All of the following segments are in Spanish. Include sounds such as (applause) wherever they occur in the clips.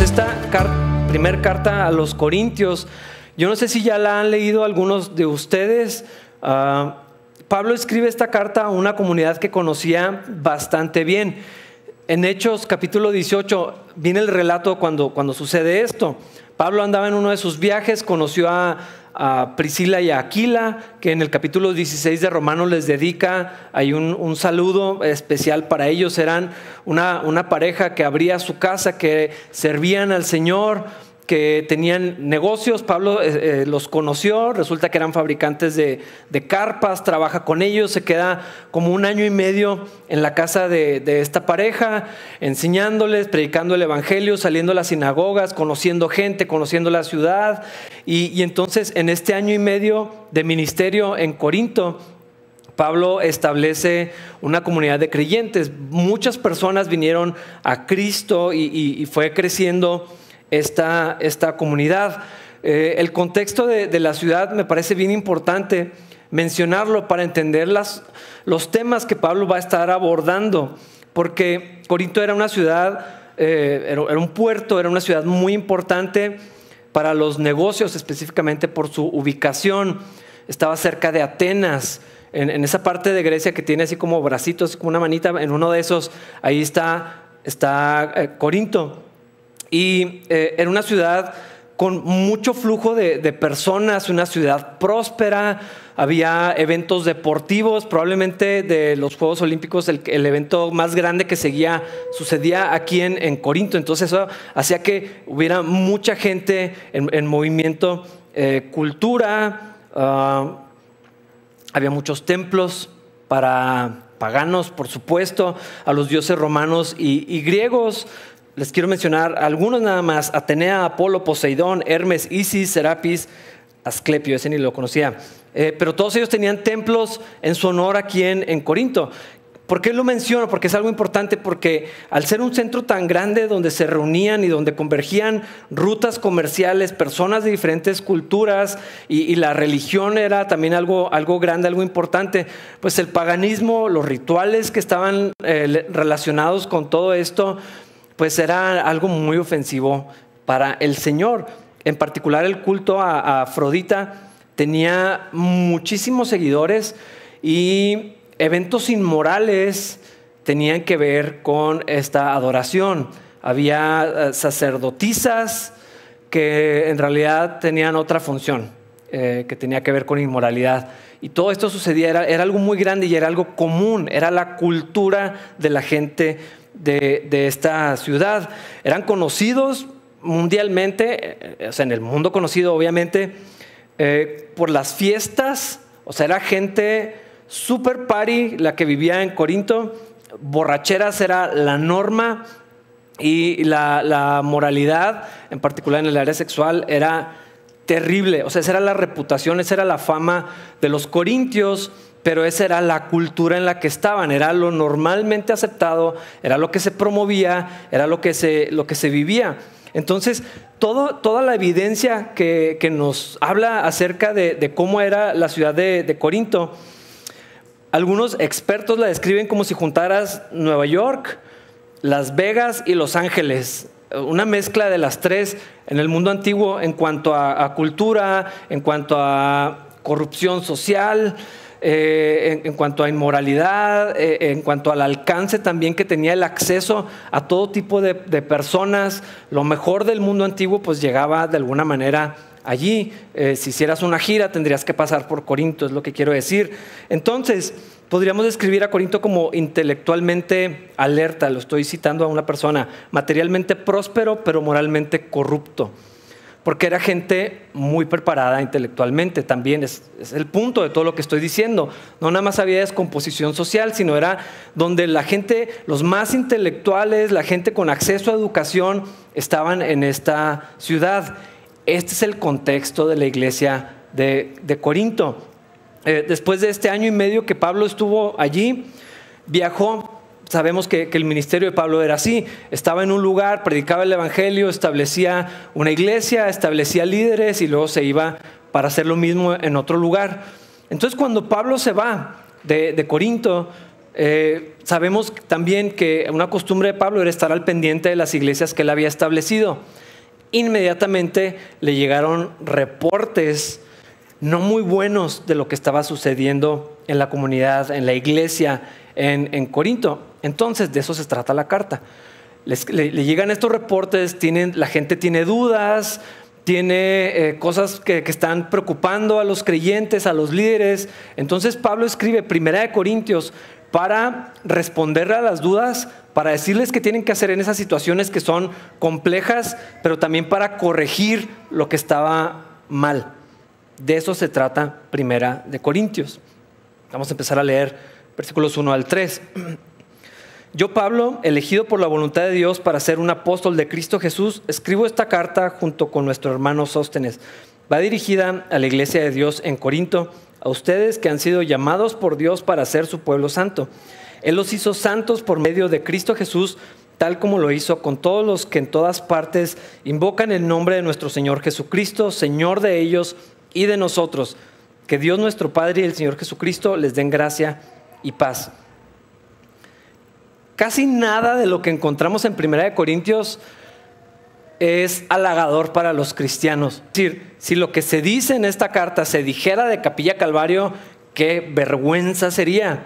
esta primera carta a los Corintios, yo no sé si ya la han leído algunos de ustedes. Ah, Pablo escribe esta carta a una comunidad que conocía bastante bien. En Hechos capítulo 18 viene el relato cuando, cuando sucede esto. Pablo andaba en uno de sus viajes, conoció a, a Priscila y a Aquila, que en el capítulo 16 de Romanos les dedica, hay un, saludo especial para ellos, eran una pareja que abría su casa, que servían al Señor, que tenían negocios, Pablo eh, eh, los conoció, resulta que eran fabricantes de, carpas, trabaja con ellos, se queda como un año y medio en la casa de, esta pareja, enseñándoles, predicando el Evangelio, saliendo a las sinagogas, conociendo gente, conociendo la ciudad. Y, entonces en este año y medio de ministerio en Corinto, Pablo establece una comunidad de creyentes. Muchas personas vinieron a Cristo y fue creciendo esta, esta comunidad. Eh, el contexto de, la ciudad me parece bien importante mencionarlo para entender las, los temas que Pablo va a estar abordando, porque Corinto era una ciudad, eh, era, un puerto, era una ciudad muy importante para los negocios, específicamente por su ubicación. Estaba cerca de Atenas, en, esa parte de Grecia que tiene así como bracitos, como una manita, en uno de esos, ahí está, está eh, Corinto. Y eh, era una ciudad con mucho flujo de, personas, una ciudad próspera, había eventos deportivos, probablemente de los Juegos Olímpicos el, evento más grande que seguía sucedía aquí en, Corinto, entonces eso hacía que hubiera mucha gente en, movimiento, eh, cultura, ah, había muchos templos para paganos, por supuesto, a los dioses romanos y griegos, les quiero mencionar algunos nada más. Atenea, Apolo, Poseidón, Hermes, Isis, Serapis, Asclepio, ese ni lo conocía. Eh, pero todos ellos tenían templos en su honor aquí en, en Corinto. ¿Por qué lo menciono? Porque es algo importante, porque al ser un centro tan grande donde se reunían y donde convergían rutas comerciales, personas de diferentes culturas y, la religión era también algo, algo grande, algo importante, pues el paganismo, los rituales que estaban eh, relacionados con todo esto, pues era algo muy ofensivo para el Señor. En particular el culto a, Afrodita tenía muchísimos seguidores y eventos inmorales tenían que ver con esta adoración. Había eh, sacerdotisas que en realidad tenían otra función, eh, que tenía que ver con inmoralidad. Y todo esto sucedía, era algo muy grande y era algo común, era la cultura de la gente de, esta ciudad. Eran conocidos mundialmente, eh, o sea, en el mundo conocido obviamente, eh, por las fiestas, o sea, era gente super party la que vivía en Corinto, borracheras era la norma y la, la, moralidad, en particular en el área sexual, era terrible, o sea, esa era la reputación, esa era la fama de los corintios pero esa era la cultura en la que estaban, era lo normalmente aceptado, era lo que se promovía, era lo que se, lo que se vivía. Entonces, toda la evidencia que, nos habla acerca de, cómo era la ciudad de, Corinto, algunos expertos la describen como si juntaras Nueva York, Las Vegas y Los Ángeles, una mezcla de las tres en el mundo antiguo en cuanto a cultura, en cuanto a corrupción social, eh, en, cuanto a inmoralidad, eh, en cuanto al alcance también que tenía el acceso a todo tipo de, personas. Lo mejor del mundo antiguo pues llegaba de alguna manera allí. Eh, si hicieras una gira tendrías que pasar por Corinto, es lo que quiero decir. Entonces, podríamos describir a Corinto como intelectualmente alerta, lo estoy citando a una persona, materialmente próspero pero moralmente corrupto porque era gente muy preparada intelectualmente también, es, el punto de todo lo que estoy diciendo. No nada más había descomposición social, sino era donde la gente, los más intelectuales, la gente con acceso a educación, estaban en esta ciudad. Este es el contexto de la iglesia de, Corinto. Eh, después de este año y medio que Pablo estuvo allí, viajó sabemos que, el ministerio de Pablo era así. Estaba en un lugar, predicaba el Evangelio, establecía una iglesia, establecía líderes y luego se iba para hacer lo mismo en otro lugar. Entonces cuando Pablo se va de, Corinto, eh, sabemos también que una costumbre de Pablo era estar al pendiente de las iglesias que él había establecido. Inmediatamente le llegaron reportes no muy buenos de lo que estaba sucediendo en la comunidad, en la iglesia, en, Corinto. Entonces, de eso se trata la carta. le, llegan estos reportes, la gente tiene dudas, tiene eh, cosas que, que, están preocupando a los creyentes, a los líderes. Entonces Pablo escribe Primera de Corintios para responderle a las dudas, para decirles qué tienen que hacer en esas situaciones que son complejas, pero también para corregir lo que estaba mal. De eso se trata Primera de Corintios. Vamos a empezar a leer versículos 1 al 3. Yo, Pablo, elegido por la voluntad de Dios para ser un apóstol de Cristo Jesús, escribo esta carta junto con nuestro hermano Sóstenes. Va dirigida a la iglesia de Dios en Corinto, a ustedes que han sido llamados por Dios para ser su pueblo santo. Él los hizo santos por medio de Cristo Jesús, tal como lo hizo con todos los que en todas partes invocan el nombre de nuestro Señor Jesucristo, Señor de ellos y de nosotros. Que Dios nuestro Padre y el Señor Jesucristo les den gracia y paz. Casi nada de lo que encontramos en Primera de Corintios es halagador para los cristianos. Es decir, si lo que se dice en esta carta se dijera de Capilla Calvario, qué vergüenza sería.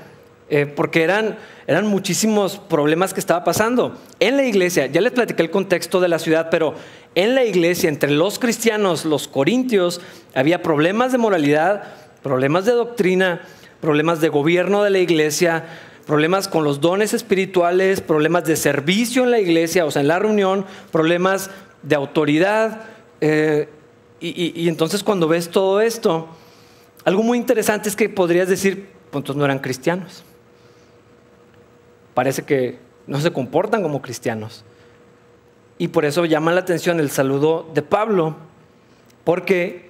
Eh, porque eran, eran muchísimos problemas que estaba pasando. En la iglesia, ya les platiqué el contexto de la ciudad, pero en la iglesia, entre los cristianos, los corintios, había problemas de moralidad, problemas de doctrina, problemas de gobierno de la iglesia, problemas con los dones espirituales, problemas de servicio en la iglesia, o sea, en la reunión, problemas de autoridad. Eh, y, entonces cuando ves todo esto, algo muy interesante es que podrías decir, pues no eran cristianos. Parece que no se comportan como cristianos. Y por eso llama la atención el saludo de Pablo, porque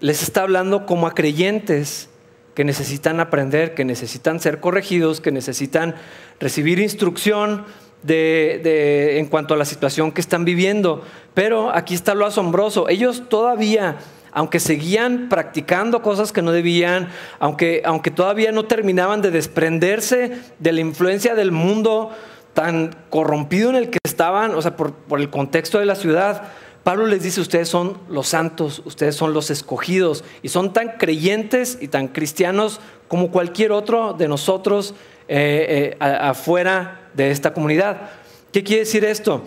les está hablando como a creyentes que necesitan aprender, que necesitan ser corregidos, que necesitan recibir instrucción de, en cuanto a la situación que están viviendo. Pero aquí está lo asombroso. Ellos todavía, aunque seguían practicando cosas que no debían, aunque, aunque todavía no terminaban de desprenderse de la influencia del mundo tan corrompido en el que estaban, o sea, por, por el contexto de la ciudad, Pablo les dice, ustedes son los santos, ustedes son los escogidos y son tan creyentes y tan cristianos como cualquier otro de nosotros eh, eh, afuera de esta comunidad. ¿Qué quiere decir esto?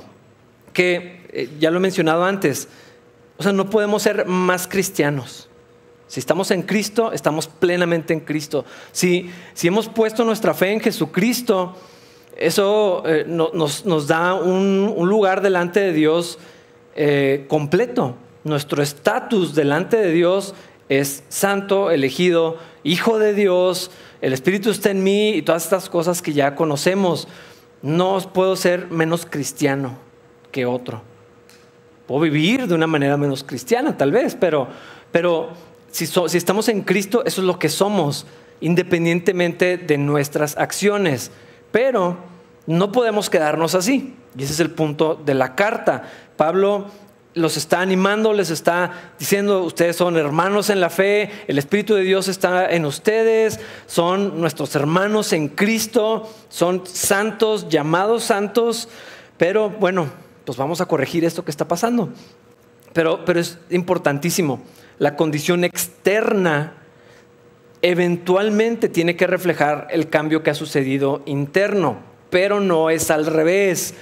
Que, eh, ya lo he mencionado antes, o sea, no podemos ser más cristianos. Si estamos en Cristo, estamos plenamente en Cristo. Si, si hemos puesto nuestra fe en Jesucristo, eso nos, da un, un lugar delante de Dios eh, completo. Nuestro estatus delante de Dios es santo, elegido, hijo de Dios, el Espíritu está en mí y todas estas cosas que ya conocemos. No puedo ser menos cristiano que otro. Puedo vivir de una manera menos cristiana, tal vez, pero, pero si, si estamos en Cristo, eso es lo que somos, independientemente de nuestras acciones. Pero no podemos quedarnos así. Y ese es el punto de la carta. Pablo los está animando, les está diciendo, ustedes son hermanos en la fe, el Espíritu de Dios está en ustedes, son nuestros hermanos en Cristo, son santos, llamados santos, pero bueno, pues vamos a corregir esto que está pasando. Pero, pero es importantísimo, la condición externa eventualmente tiene que reflejar el cambio que ha sucedido interno, pero no es al revés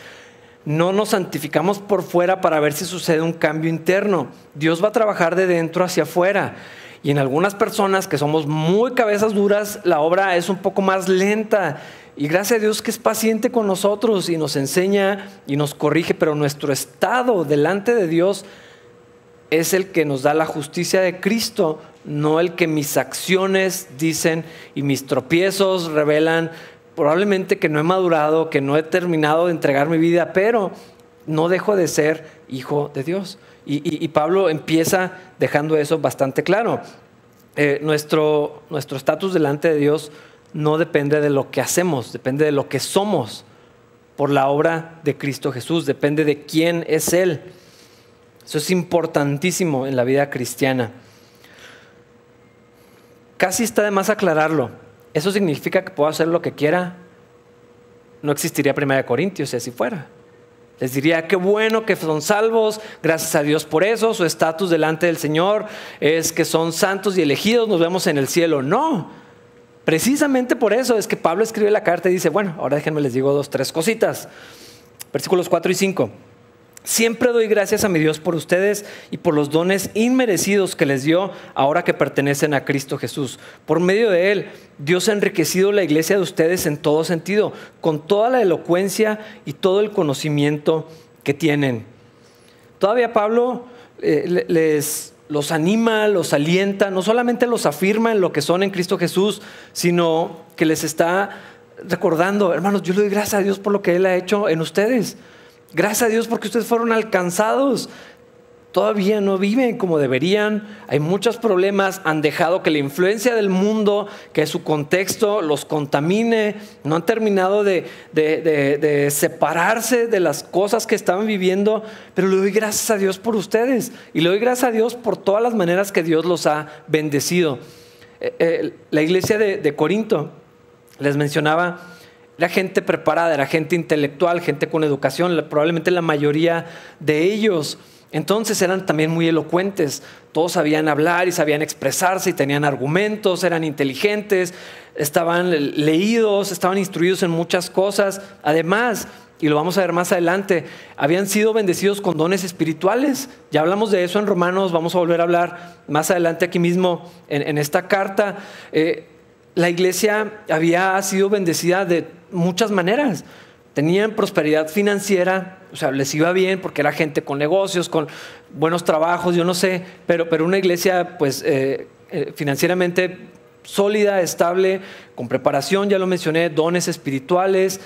no nos santificamos por fuera para ver si sucede un cambio interno. Dios va a trabajar de dentro hacia afuera. Y en algunas personas que somos muy cabezas duras, la obra es un poco más lenta. Y gracias a Dios que es paciente con nosotros y nos enseña y nos corrige, pero nuestro estado delante de Dios es el que nos da la justicia de Cristo, no el que mis acciones dicen y mis tropiezos revelan probablemente que no he madurado, que no he terminado de entregar mi vida, pero no dejo de ser hijo de Dios. Y, Pablo empieza dejando eso bastante claro. Eh, nuestro estatus delante de Dios no depende de lo que hacemos, depende de lo que somos por la obra de Cristo Jesús, depende de quién es Él. Eso es importantísimo en la vida cristiana. Casi está de más aclararlo. ¿Eso significa que puedo hacer lo que quiera? no existiría Primera Corintios si así fuera. Les diría, qué bueno que son salvos, gracias a Dios por eso, su estatus delante del Señor es que son santos y elegidos, nos vemos en el cielo. No, precisamente por eso es que Pablo escribe la carta y dice, bueno, ahora déjenme les digo dos, tres cositas. Versículos 4 y 5. Siempre doy gracias a mi Dios por ustedes y por los dones inmerecidos que les dio ahora que pertenecen a Cristo Jesús. Por medio de Él, Dios ha enriquecido la iglesia de ustedes en todo sentido, con toda la elocuencia y todo el conocimiento que tienen. Todavía Pablo eh, les los anima, los alienta, no solamente los afirma en lo que son en Cristo Jesús, sino que les está recordando, hermanos, yo le doy gracias a Dios por lo que Él ha hecho en ustedes. Gracias a Dios porque ustedes fueron alcanzados. Todavía no viven como deberían, hay muchos problemas, han dejado que la influencia del mundo, que su contexto los contamine, no han terminado de, de, separarse de las cosas que estaban viviendo, pero le doy gracias a Dios por ustedes. Y le doy gracias a Dios por todas las maneras que Dios los ha bendecido. Eh, eh, la iglesia de Corinto, les mencionaba, la gente preparada, era gente intelectual, gente con educación, probablemente la mayoría de ellos. Entonces eran también muy elocuentes, todos sabían hablar y sabían expresarse y tenían argumentos, eran inteligentes, estaban leídos, estaban instruidos en muchas cosas. Además, y lo vamos a ver más adelante, habían sido bendecidos con dones espirituales. Ya hablamos de eso en Romanos, vamos a volver a hablar más adelante aquí mismo en, esta carta. Eh, la iglesia había sido bendecida de muchas maneras. Tenían prosperidad financiera, o sea, les iba bien porque era gente con negocios, con buenos trabajos, yo no sé, pero, pero una iglesia pues eh, eh, financieramente sólida, estable, con preparación, ya lo mencioné, dones espirituales.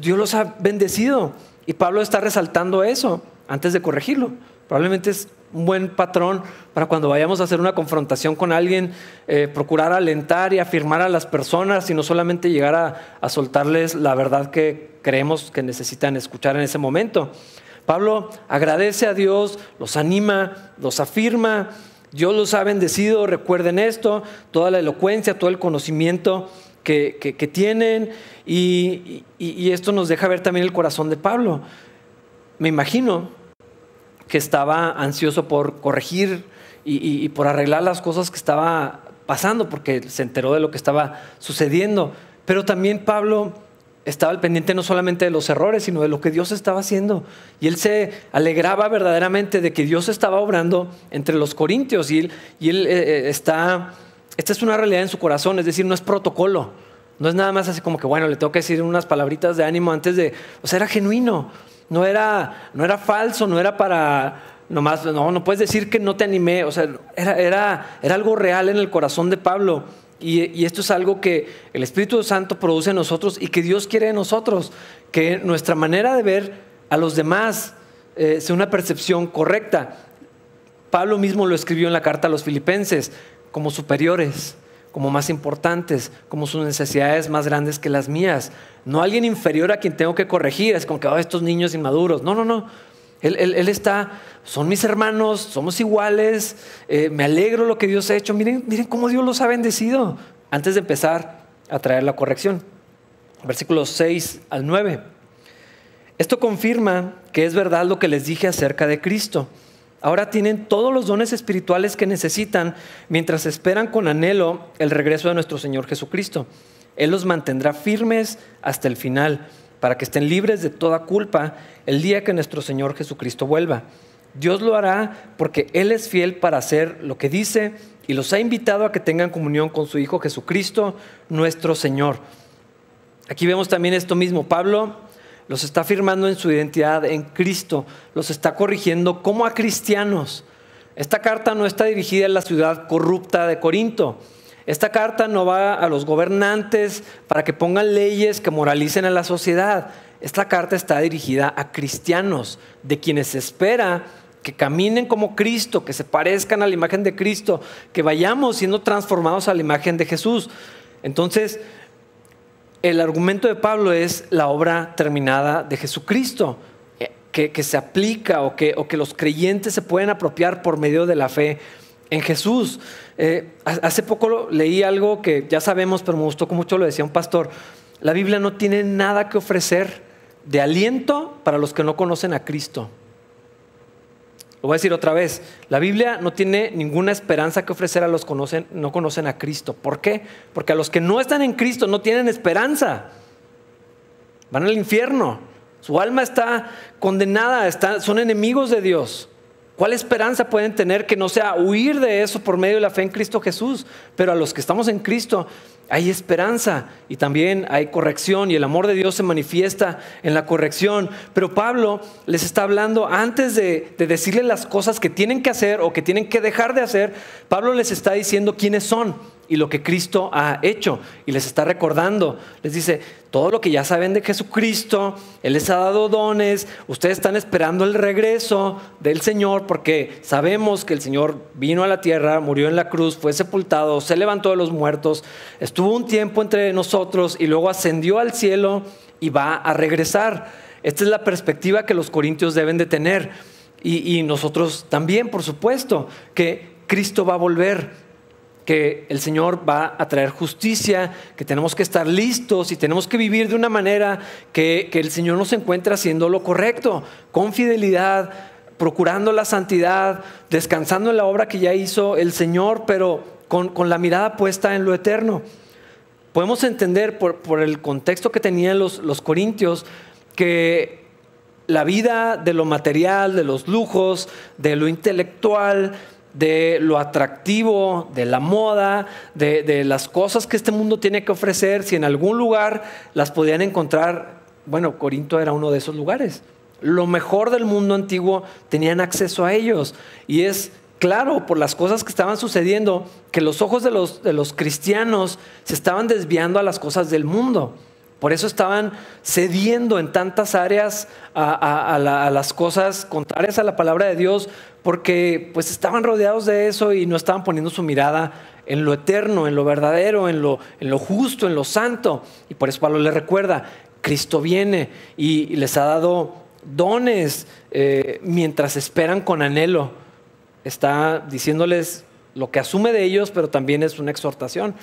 Dios los ha bendecido y Pablo está resaltando eso antes de corregirlo. Probablemente es un buen patrón para cuando vayamos a hacer una confrontación con alguien, eh, procurar alentar y afirmar a las personas y no solamente llegar a, soltarles la verdad que creemos que necesitan escuchar en ese momento. Pablo agradece a Dios, los anima, los afirma, Dios los ha bendecido, recuerden esto, toda la elocuencia, todo el conocimiento que, tienen y, y esto nos deja ver también el corazón de Pablo. Me imagino que estaba ansioso por corregir y, por arreglar las cosas que estaba pasando, porque se enteró de lo que estaba sucediendo. Pero también Pablo estaba al pendiente no solamente de los errores, sino de lo que Dios estaba haciendo. Y él se alegraba verdaderamente de que Dios estaba obrando entre los corintios. Y él, y él eh, eh, está, esta es una realidad en su corazón, es decir, no es protocolo. No es nada más así como que, bueno, le tengo que decir unas palabritas de ánimo antes de, o sea, era genuino. No era, no era falso, no era para nomás, no, no puedes decir que no te animé, o sea, era, era, era algo real en el corazón de Pablo. Y, esto es algo que el Espíritu Santo produce en nosotros y que Dios quiere en nosotros, que nuestra manera de ver a los demás eh, sea una percepción correcta. Pablo mismo lo escribió en la carta a los filipenses como superiores como más importantes, como sus necesidades más grandes que las mías. No alguien inferior a quien tengo que corregir, es como que oh, estos niños inmaduros. No, no, no. Él, está, son mis hermanos, somos iguales, eh, me alegro lo que Dios ha hecho. Miren, miren cómo Dios los ha bendecido. Antes de empezar a traer la corrección, versículos 6 al 9. Esto confirma que es verdad lo que les dije acerca de Cristo Ahora tienen todos los dones espirituales que necesitan mientras esperan con anhelo el regreso de nuestro Señor Jesucristo. Él los mantendrá firmes hasta el final para que estén libres de toda culpa el día que nuestro Señor Jesucristo vuelva. Dios lo hará porque Él es fiel para hacer lo que dice y los ha invitado a que tengan comunión con su Hijo Jesucristo, nuestro Señor. Aquí vemos también esto mismo. Pablo los está afirmando en su identidad en Cristo, los está corrigiendo como a cristianos. Esta carta no está dirigida a la ciudad corrupta de Corinto. Esta carta no va a los gobernantes para que pongan leyes que moralicen a la sociedad. Esta carta está dirigida a cristianos, de quienes se espera que caminen como Cristo, que se parezcan a la imagen de Cristo, que vayamos siendo transformados a la imagen de Jesús. Entonces, el argumento de Pablo es la obra terminada de Jesucristo, eh, que, se aplica o que, los creyentes se pueden apropiar por medio de la fe en Jesús. Eh, hace poco leí algo que ya sabemos, pero me gustó mucho, lo decía un pastor. la Biblia no tiene nada que ofrecer de aliento para los que no conocen a Cristo. Voy a decir otra vez, la Biblia no tiene ninguna esperanza que ofrecer a los que no conocen a Cristo. ¿Por qué? Porque a los que no están en Cristo no tienen esperanza. Van al infierno. Su alma está condenada, son enemigos de Dios. ¿Cuál esperanza pueden tener que no sea huir de eso por medio de la fe en Cristo Jesús? Pero a los que estamos en Cristo hay esperanza y también hay corrección y el amor de Dios se manifiesta en la corrección. Pero Pablo les está hablando antes de, de decirle las cosas que tienen que hacer o que tienen que dejar de hacer, Pablo les está diciendo quiénes son y lo que Cristo ha hecho. Y les está recordando, les dice, todo lo que ya saben de Jesucristo, Él les ha dado dones, ustedes están esperando el regreso del Señor porque sabemos que el Señor vino a la tierra, murió en la cruz, fue sepultado, se levantó de los muertos, estuvo un tiempo entre nosotros y luego ascendió al cielo y va a regresar. Esta es la perspectiva que los corintios deben de tener. Y, y nosotros también, por supuesto, que Cristo va a volver que el Señor va a traer justicia, que tenemos que estar listos y tenemos que vivir de una manera que, el Señor nos encuentre haciendo lo correcto, con fidelidad, procurando la santidad, descansando en la obra que ya hizo el Señor, pero con, la mirada puesta en lo eterno. Podemos entender por, el contexto que tenían los, los corintios que la vida de lo material, de los lujos, de lo intelectual, de lo atractivo, de la moda, de, las cosas que este mundo tiene que ofrecer, si en algún lugar las podían encontrar, bueno, Corinto era uno de esos lugares. Lo mejor del mundo antiguo tenían acceso a ellos. Y es claro, por las cosas que estaban sucediendo, que los ojos de los, de los cristianos se estaban desviando a las cosas del mundo. Por eso estaban cediendo en tantas áreas a, las cosas contrarias a la palabra de Dios, porque pues estaban rodeados de eso y no estaban poniendo su mirada en lo eterno, en lo verdadero, en lo, justo, en lo santo. Y por eso Pablo les recuerda, Cristo viene y, les ha dado dones eh, mientras esperan con anhelo. Está diciéndoles lo que asume de ellos, pero también es una exhortación.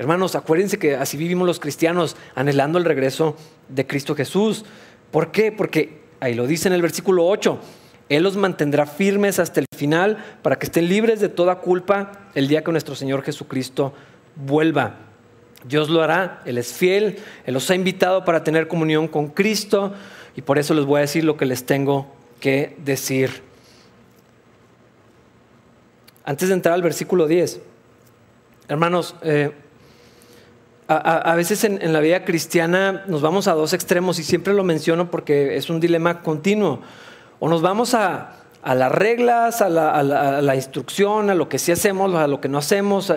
Hermanos, acuérdense que así vivimos los cristianos, anhelando el regreso de Cristo Jesús. ¿Por qué? Porque ahí lo dice en el versículo 8, Él los mantendrá firmes hasta el final para que estén libres de toda culpa el día que nuestro Señor Jesucristo vuelva. Dios lo hará, Él es fiel, Él los ha invitado para tener comunión con Cristo y por eso les voy a decir lo que les tengo que decir. Antes de entrar al versículo 10, hermanos, eh, a, veces en, la vida cristiana nos vamos a dos extremos y siempre lo menciono porque es un dilema continuo. O nos vamos a, las reglas, a la, instrucción, a lo que sí hacemos, a lo que no hacemos,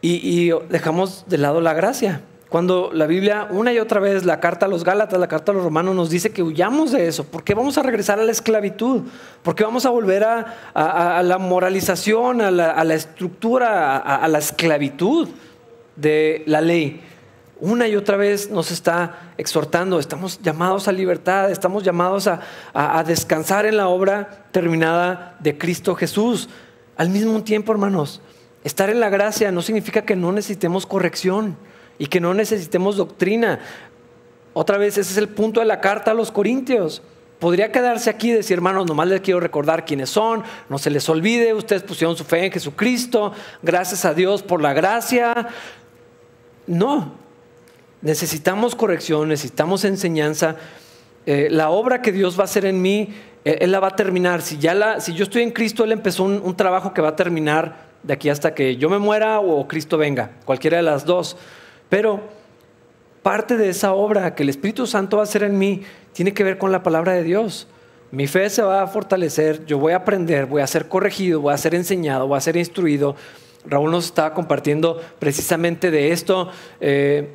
y, dejamos de lado la gracia. Cuando la Biblia una y otra vez, la carta a los Gálatas, la carta a los Romanos nos dice que huyamos de eso. ¿Por qué vamos a regresar a la esclavitud? ¿Por qué vamos a volver a, la moralización, a la, estructura, a la esclavitud? De la ley, una y otra vez nos está exhortando, estamos llamados a libertad, estamos llamados a, descansar en la obra terminada de Cristo Jesús. Al mismo tiempo, hermanos, estar en la gracia no significa que no necesitemos corrección y que no necesitemos doctrina. Otra vez, ese es el punto de la carta a los Corintios. Podría quedarse aquí y decir, hermanos, nomás les quiero recordar quiénes son, no se les olvide, ustedes pusieron su fe en Jesucristo, gracias a Dios por la gracia, no, necesitamos corrección, necesitamos enseñanza. Eh, la obra que Dios va a hacer en mí, Él la va a terminar. Si, ya la, si yo estoy en Cristo, Él empezó un, trabajo que va a terminar de aquí hasta que yo me muera o Cristo venga, cualquiera de las dos. Pero parte de esa obra que el Espíritu Santo va a hacer en mí tiene que ver con la palabra de Dios. Mi fe se va a fortalecer, yo voy a aprender, voy a ser corregido, voy a ser enseñado, voy a ser instruido Raúl nos estaba compartiendo precisamente de esto eh,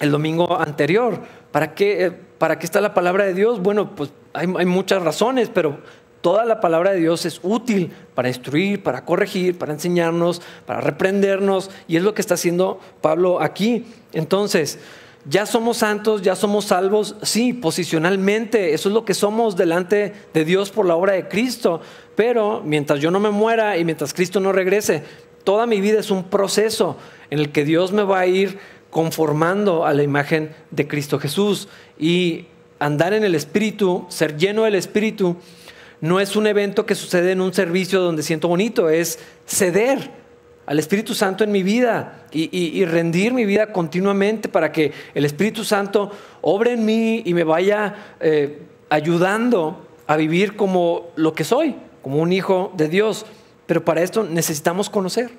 el domingo anterior. ¿Para qué, eh, ¿Para qué está la palabra de Dios? Bueno, pues hay, muchas razones, pero toda la palabra de Dios es útil para instruir, para corregir, para enseñarnos, para reprendernos, y es lo que está haciendo Pablo aquí. Entonces, ya somos santos, ya somos salvos, sí, posicionalmente, eso es lo que somos delante de Dios por la obra de Cristo, pero mientras yo no me muera y mientras Cristo no regrese, toda mi vida es un proceso en el que Dios me va a ir conformando a la imagen de Cristo Jesús. Y andar en el Espíritu, ser lleno del Espíritu, no es un evento que sucede en un servicio donde siento bonito, es ceder al Espíritu Santo en mi vida y, rendir mi vida continuamente para que el Espíritu Santo obre en mí y me vaya eh, ayudando a vivir como lo que soy, como un hijo de Dios. Pero para esto necesitamos conocer.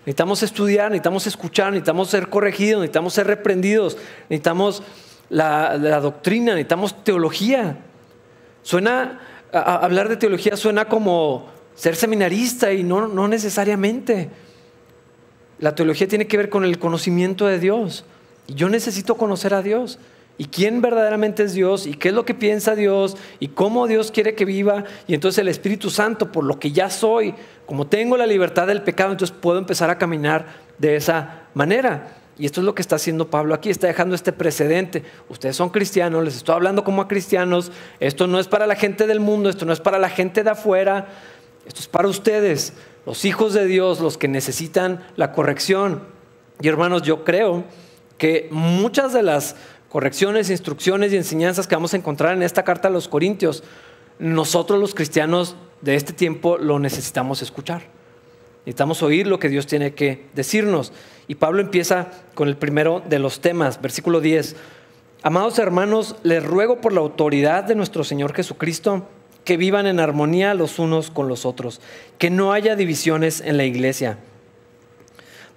Necesitamos estudiar, necesitamos escuchar, necesitamos ser corregidos, necesitamos ser reprendidos, necesitamos la, doctrina, necesitamos teología. Suena, hablar de teología suena como ser seminarista y no, necesariamente. La teología tiene que ver con el conocimiento de Dios. Yo necesito conocer a Dios. Y quién verdaderamente es Dios, y qué es lo que piensa Dios, y cómo Dios quiere que viva. Y entonces el Espíritu Santo, por lo que ya soy, como tengo la libertad del pecado, entonces puedo empezar a caminar de esa manera. Y esto es lo que está haciendo Pablo aquí, está dejando este precedente. Ustedes son cristianos, les estoy hablando como a cristianos. Esto no es para la gente del mundo, esto no es para la gente de afuera, esto es para ustedes los hijos de Dios, los que necesitan la corrección. Y hermanos, yo creo que muchas de las correcciones, instrucciones y enseñanzas que vamos a encontrar en esta carta a los Corintios, nosotros los cristianos de este tiempo lo necesitamos escuchar. Necesitamos oír lo que Dios tiene que decirnos. Y Pablo empieza con el primero de los temas, versículo 10. Amados hermanos, les ruego por la autoridad de nuestro Señor Jesucristo, que vivan en armonía los unos con los otros, que no haya divisiones en la iglesia.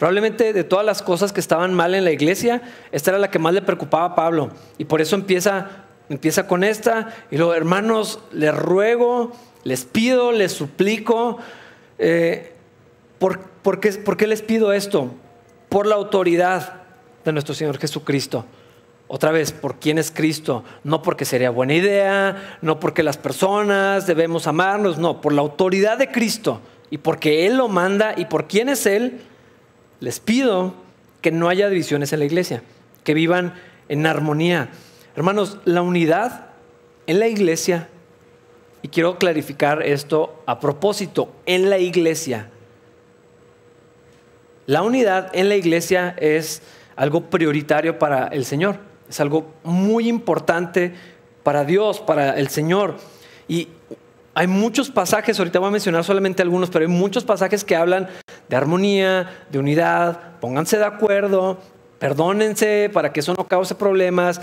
Probablemente de todas las cosas que estaban mal en la iglesia, esta era la que más le preocupaba a Pablo. Y por eso empieza, empieza con esta. Y luego, hermanos, les ruego, les pido, les suplico. Eh, ¿por, qué, ¿Por qué les pido esto? Por la autoridad de nuestro Señor Jesucristo. Otra vez, ¿por quién es Cristo? No porque sería buena idea, no porque las personas debemos amarnos, no, por la autoridad de Cristo y porque Él lo manda y por quién es Él, les pido que no haya divisiones en la iglesia, que vivan en armonía. Hermanos, la unidad en la iglesia, y quiero clarificar esto a propósito, en la iglesia. La unidad en la iglesia es algo prioritario para el Señor. Es algo muy importante para Dios, para el Señor. Y hay muchos pasajes, ahorita voy a mencionar solamente algunos, pero hay muchos pasajes que hablan de armonía, de unidad, pónganse de acuerdo, perdónense para que eso no cause problemas,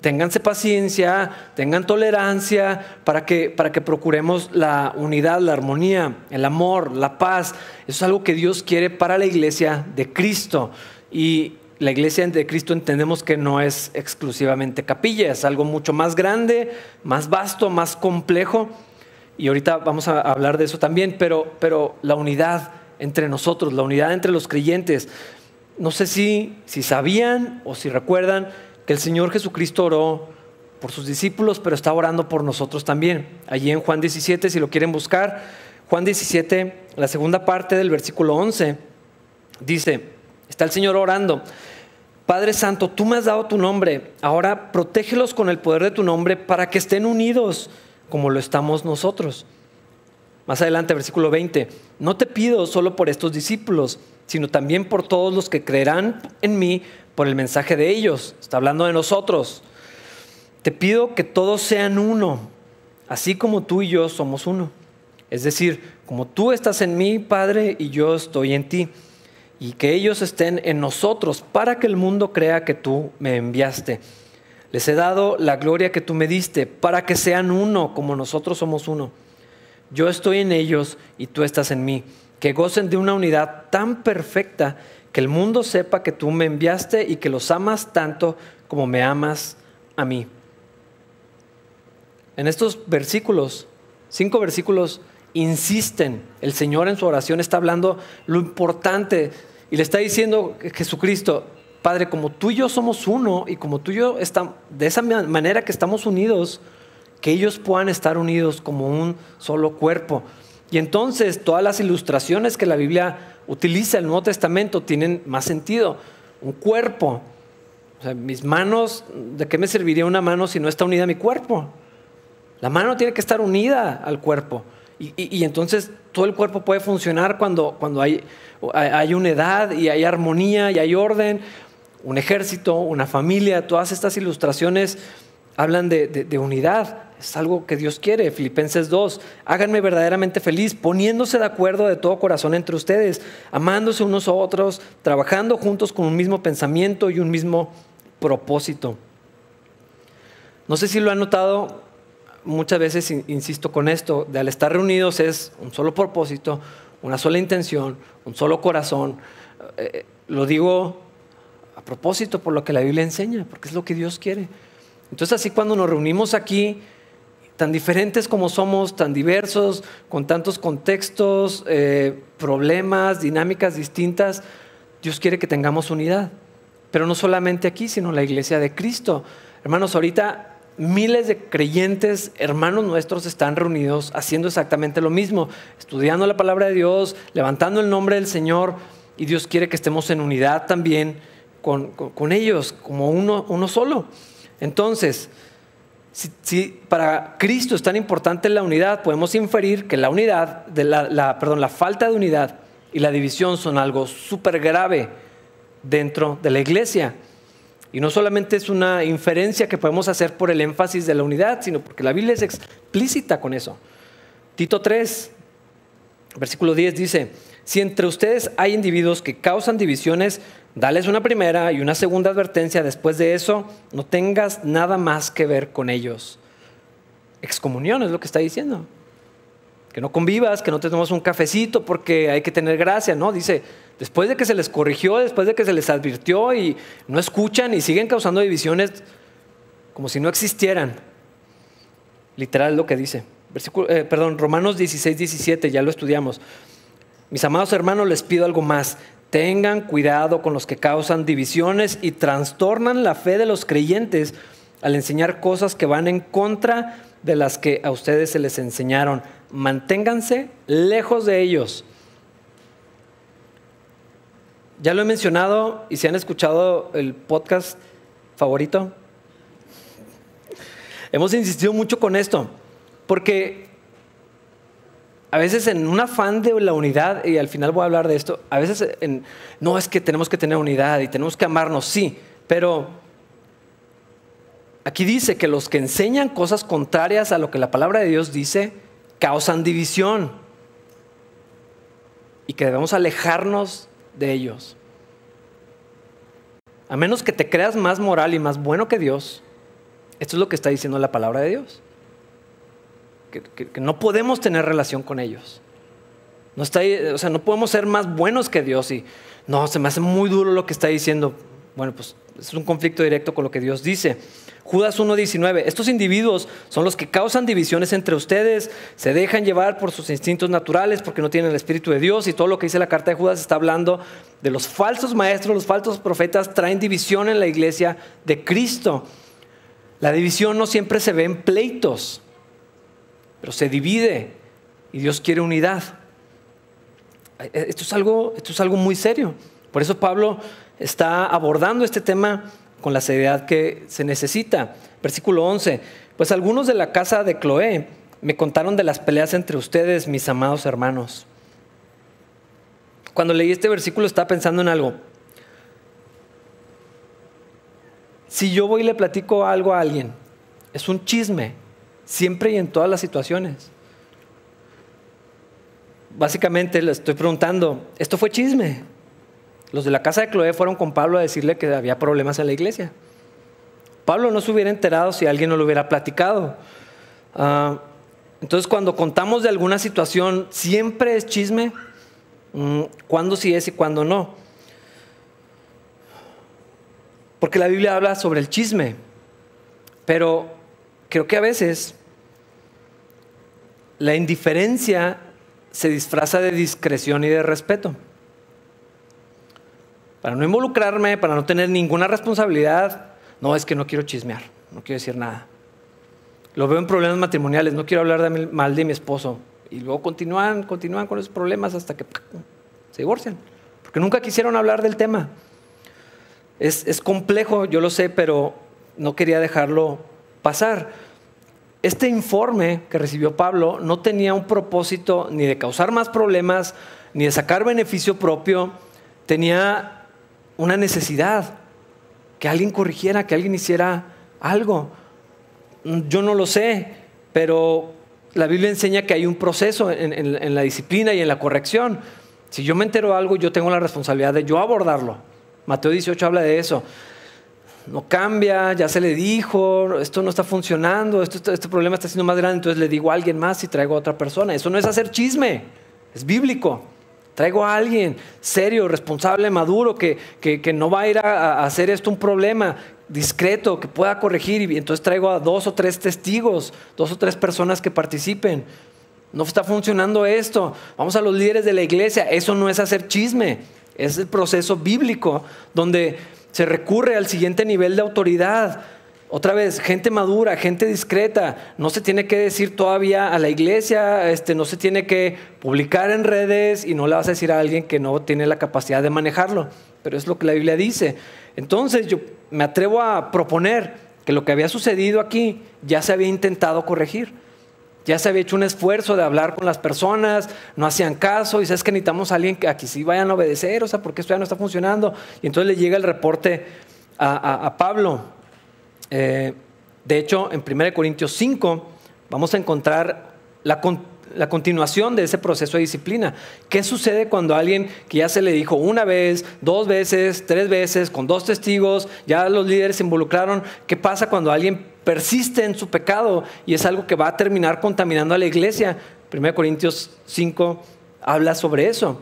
ténganse paciencia, tengan tolerancia, para que, para que procuremos la unidad, la armonía, el amor, la paz. Eso es algo que Dios quiere para la iglesia de Cristo. Y la iglesia de Cristo entendemos que no es exclusivamente capilla, es algo mucho más grande, más vasto, más complejo. Y ahorita vamos a hablar de eso también, pero, pero la unidad entre nosotros, la unidad entre los creyentes. No sé si, si sabían o si recuerdan que el Señor Jesucristo oró por sus discípulos, pero está orando por nosotros también. Allí en Juan 17, si lo quieren buscar, Juan 17, la segunda parte del versículo 11, dice, Está el Señor orando. Padre Santo, tú me has dado tu nombre, ahora protégelos con el poder de tu nombre para que estén unidos como lo estamos nosotros. Más adelante, versículo 20, no te pido solo por estos discípulos, sino también por todos los que creerán en mí por el mensaje de ellos. Está hablando de nosotros. Te pido que todos sean uno, así como tú y yo somos uno. Es decir, como tú estás en mí, Padre, y yo estoy en ti y que ellos estén en nosotros para que el mundo crea que tú me enviaste. Les he dado la gloria que tú me diste para que sean uno como nosotros somos uno. Yo estoy en ellos y tú estás en mí. Que gocen de una unidad tan perfecta que el mundo sepa que tú me enviaste y que los amas tanto como me amas a mí. En estos versículos, cinco versículos, insisten, el Señor en su oración está hablando lo importante y le está diciendo Jesucristo, Padre, como tú y yo somos uno y como tú y yo estamos, de esa manera que estamos unidos, que ellos puedan estar unidos como un solo cuerpo. Y entonces todas las ilustraciones que la Biblia utiliza, el Nuevo Testamento, tienen más sentido. Un cuerpo. Mis manos, ¿de qué me serviría una mano si no está unida a mi cuerpo? La mano tiene que estar unida al cuerpo. Y, entonces todo el cuerpo puede funcionar cuando, cuando hay, hay, una edad y hay armonía y hay orden. Un ejército, una familia, todas estas ilustraciones hablan de, unidad. Es algo que Dios quiere. Filipenses 2, háganme verdaderamente feliz, poniéndose de acuerdo de todo corazón entre ustedes, amándose unos a otros, trabajando juntos con un mismo pensamiento y un mismo propósito. No sé si lo han notado, muchas veces insisto con esto, de al estar reunidos es un solo propósito, una sola intención, un solo corazón. Eh, lo digo a propósito por lo que la Biblia enseña, porque es lo que Dios quiere. Entonces así cuando nos reunimos aquí, tan diferentes como somos, tan diversos, con tantos contextos, eh, problemas, dinámicas distintas, Dios quiere que tengamos unidad. Pero no solamente aquí, sino en la iglesia de Cristo. Hermanos, ahorita miles de creyentes, hermanos nuestros, están reunidos haciendo exactamente lo mismo, estudiando la palabra de Dios, levantando el nombre del Señor, y Dios quiere que estemos en unidad también con, ellos, como uno, solo. Entonces, si, para Cristo es tan importante la unidad, podemos inferir que la unidad, perdón, la falta de unidad y la división son algo súper grave dentro de la iglesia. Y no solamente es una inferencia que podemos hacer por el énfasis de la unidad, sino porque la Biblia es explícita con eso. Tito 3, versículo 10 dice, si entre ustedes hay individuos que causan divisiones, Dales una primera y una segunda advertencia. Después de eso, no tengas nada más que ver con ellos. Excomunión es lo que está diciendo. Que no convivas, que no te tomes un cafecito porque hay que tener gracia, ¿no? Dice, después de que se les corrigió, después de que se les advirtió y no escuchan y siguen causando divisiones como si no existieran. Literal lo que dice. Eh, perdón, Romanos 16, 17, ya lo estudiamos. Mis amados hermanos, les pido algo más. Tengan cuidado con los que causan divisiones y trastornan la fe de los creyentes al enseñar cosas que van en contra de las que a ustedes se les enseñaron. Manténganse lejos de ellos. Ya lo he mencionado y si han escuchado el podcast favorito, hemos insistido mucho con esto, porque a veces en un afán de la unidad, y al final voy a hablar de esto, a veces no es que tenemos que tener unidad y tenemos que amarnos, sí, pero aquí dice que los que enseñan cosas contrarias a lo que la palabra de Dios dice, causan división y que debemos alejarnos de ellos. A menos que te creas más moral y más bueno que Dios, esto es lo que está diciendo la palabra de Dios que, no podemos tener relación con ellos. No, está, o sea, no podemos ser más buenos que Dios y no, se me hace muy duro lo que está diciendo. Bueno, pues es un conflicto directo con lo que Dios dice. Judas 1.19, estos individuos son los que causan divisiones entre ustedes, se dejan llevar por sus instintos naturales porque no tienen el Espíritu de Dios y todo lo que dice la carta de Judas está hablando de los falsos maestros, los falsos profetas traen división en la iglesia de Cristo. La división no siempre se ve en pleitos, pero se divide y Dios quiere unidad. Esto es algo, esto es algo muy serio. Por eso Pablo está abordando este tema con la seriedad que se necesita. Versículo 11. Pues algunos de la casa de Cloé me contaron de las peleas entre ustedes, mis amados hermanos. Cuando leí este versículo estaba pensando en algo. Si yo voy y le platico algo a alguien, es un chisme, siempre y en todas las situaciones. Básicamente le estoy preguntando, ¿esto fue chisme? Los de la casa de Cloé fueron con Pablo a decirle que había problemas en la iglesia. Pablo no se hubiera enterado si alguien no lo hubiera platicado. Ah, entonces, cuando contamos de alguna situación, ¿siempre es chisme? Mm, ¿Cuándo sí es y cuándo no? Porque la Biblia habla sobre el chisme, pero creo que a veces la indiferencia se disfraza de discreción y de respeto. Para no involucrarme, para no tener ninguna responsabilidad, no es que no quiero chismear, no quiero decir nada. Lo veo en problemas matrimoniales, no quiero hablar mal de mi esposo. Y luego continúan, continúan con esos problemas hasta que se divorcian. Porque nunca quisieron hablar del tema. Es complejo, yo lo sé, pero no quería dejarlo pasar este informe que recibió Pablo no tenía un propósito ni de causar más problemas, ni de sacar beneficio propio, tenía una necesidad. que alguien corrigiera, que alguien hiciera algo. Yo no lo sé, pero la Biblia enseña que hay un proceso en, la disciplina y en la corrección. Si yo me entero algo, yo tengo la responsabilidad de yo abordarlo. Mateo 18 habla de eso. No cambia, ya se le dijo, esto no está funcionando, esto, este problema está siendo más grande, entonces le digo a alguien más y traigo a otra persona. Eso no es hacer chisme, es bíblico. Traigo a alguien serio, responsable, maduro, que, que, no va a ir a, hacer esto un problema, discreto, que pueda corregir. Y entonces traigo a dos o tres testigos, dos o tres personas que participen. No está funcionando esto. Vamos a los líderes de la iglesia. Eso no es hacer chisme. Es el proceso bíblico donde se recurre al siguiente nivel de autoridad otra vez, gente madura, gente discreta, no se tiene que decir todavía a la iglesia, este, no se tiene que publicar en redes y no le vas a decir a alguien que no tiene la capacidad de manejarlo, pero es lo que la Biblia dice. Entonces yo me atrevo a proponer que lo que había sucedido aquí ya se había intentado corregir. Ya se había hecho un esfuerzo de hablar con las personas, no hacían caso, y sabes que necesitamos a alguien que aquí sí vayan a obedecer, o sea, porque esto ya no está funcionando. Y entonces le llega el reporte a Pablo, eh, de hecho, en 1 Corintios 5 vamos a encontrar la, continuación de ese proceso de disciplina. ¿Qué sucede cuando alguien que ya se le dijo una vez, dos veces, tres veces, con dos testigos, ya los líderes se involucraron? ¿Qué pasa cuando alguien persiste en su pecado y es algo que va a terminar contaminando a la iglesia? 1 Corintios 5 habla sobre eso.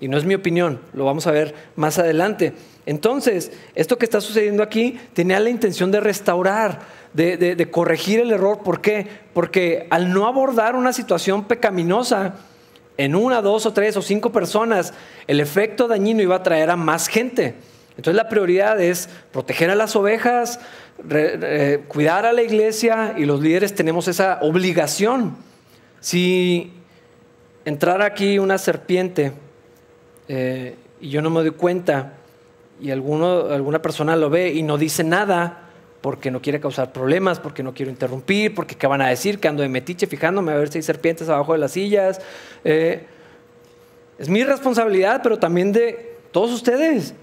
Y no es mi opinión, lo vamos a ver más adelante. Entonces, esto que está sucediendo aquí tenía la intención de restaurar, de, corregir el error. ¿Por qué? Porque al no abordar una situación pecaminosa en una, dos o tres o cinco personas, el efecto dañino iba a traer a más gente. Entonces la prioridad es proteger a las ovejas, cuidar a la iglesia y los líderes tenemos esa obligación. Si entrara aquí una serpiente eh, y yo no me doy cuenta, y alguna persona lo ve y no dice nada porque no quiere causar problemas, porque no quiero interrumpir, porque qué van a decir, que ando de metiche fijándome a ver si hay serpientes abajo de las sillas. Eh, es mi responsabilidad, pero también de todos ustedes.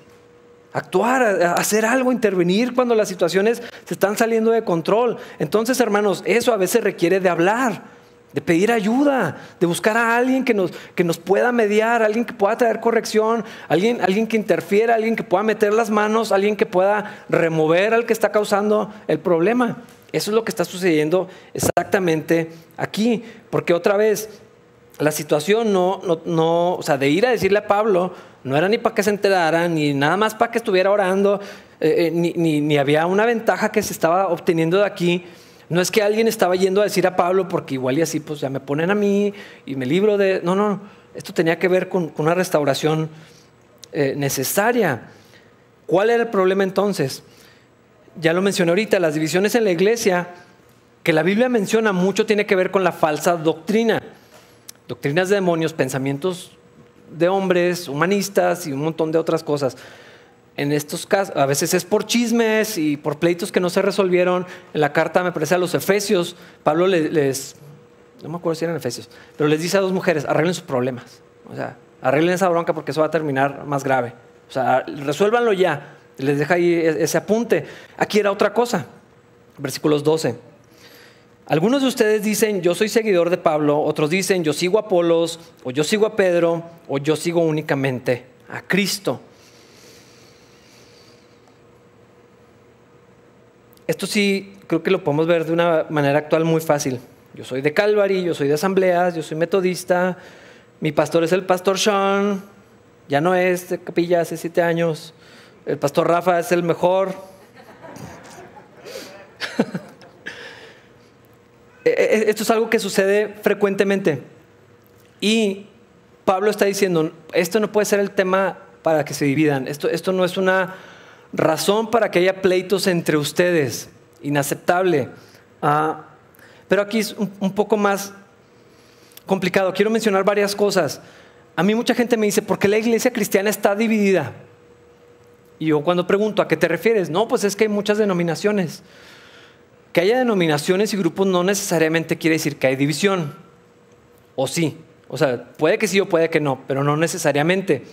Actuar, hacer algo, intervenir cuando las situaciones se están saliendo de control. Entonces, hermanos, eso a veces requiere de hablar de pedir ayuda, de buscar a alguien que nos, que nos pueda mediar, alguien que pueda traer corrección, alguien, alguien que interfiera, alguien que pueda meter las manos, alguien que pueda remover al que está causando el problema. Eso es lo que está sucediendo exactamente aquí, porque otra vez, la situación no, no, o sea, de ir a decirle a Pablo, no era ni para que se enterara, ni nada más para que estuviera orando, eh, eh, ni, ni había una ventaja que se estaba obteniendo de aquí, no es que alguien estaba yendo a decir a Pablo porque igual y así pues ya me ponen a mí y me libro de... No, no, esto tenía que ver con, una restauración eh, necesaria. ¿Cuál era el problema entonces? Ya lo mencioné ahorita, las divisiones en la iglesia, que la Biblia menciona mucho, tiene que ver con la falsa doctrina. Doctrinas de demonios, pensamientos de hombres, humanistas y un montón de otras cosas en estos casos, a veces es por chismes y por pleitos que no se resolvieron. En la carta, me parece, a los Efesios, Pablo les, no me acuerdo si eran Efesios, pero les dice a dos mujeres, arreglen sus problemas. O sea, arreglen esa bronca porque eso va a terminar más grave. O sea, resuélvanlo ya. Les deja ahí e-, ese apunte. Aquí era otra cosa. Versículos 12. Algunos de ustedes dicen, yo soy seguidor de Pablo, otros dicen, yo sigo a Apolos, o yo sigo a Pedro, o yo sigo únicamente a Cristo. Esto sí, creo que lo podemos ver de una manera actual muy fácil. Yo soy de Calvary, yo soy de asambleas, yo soy metodista, mi pastor es el pastor Sean, ya no es de capilla hace siete años, el pastor Rafa es el mejor. (laughs) E, e, esto es algo que sucede frecuentemente. Y Pablo está diciendo, esto no puede ser el tema para que se dividan, esto, esto no es una razón para que haya pleitos entre ustedes, inaceptable. Ah, pero aquí es un, poco más complicado. Quiero mencionar varias cosas. A mí mucha gente me dice, ¿por qué la iglesia cristiana está dividida? Y yo cuando pregunto, ¿a qué te refieres? No, pues es que hay muchas denominaciones. Que haya denominaciones y grupos no necesariamente quiere decir que hay división. O sí. O sea, puede que sí o puede que no, pero no necesariamente.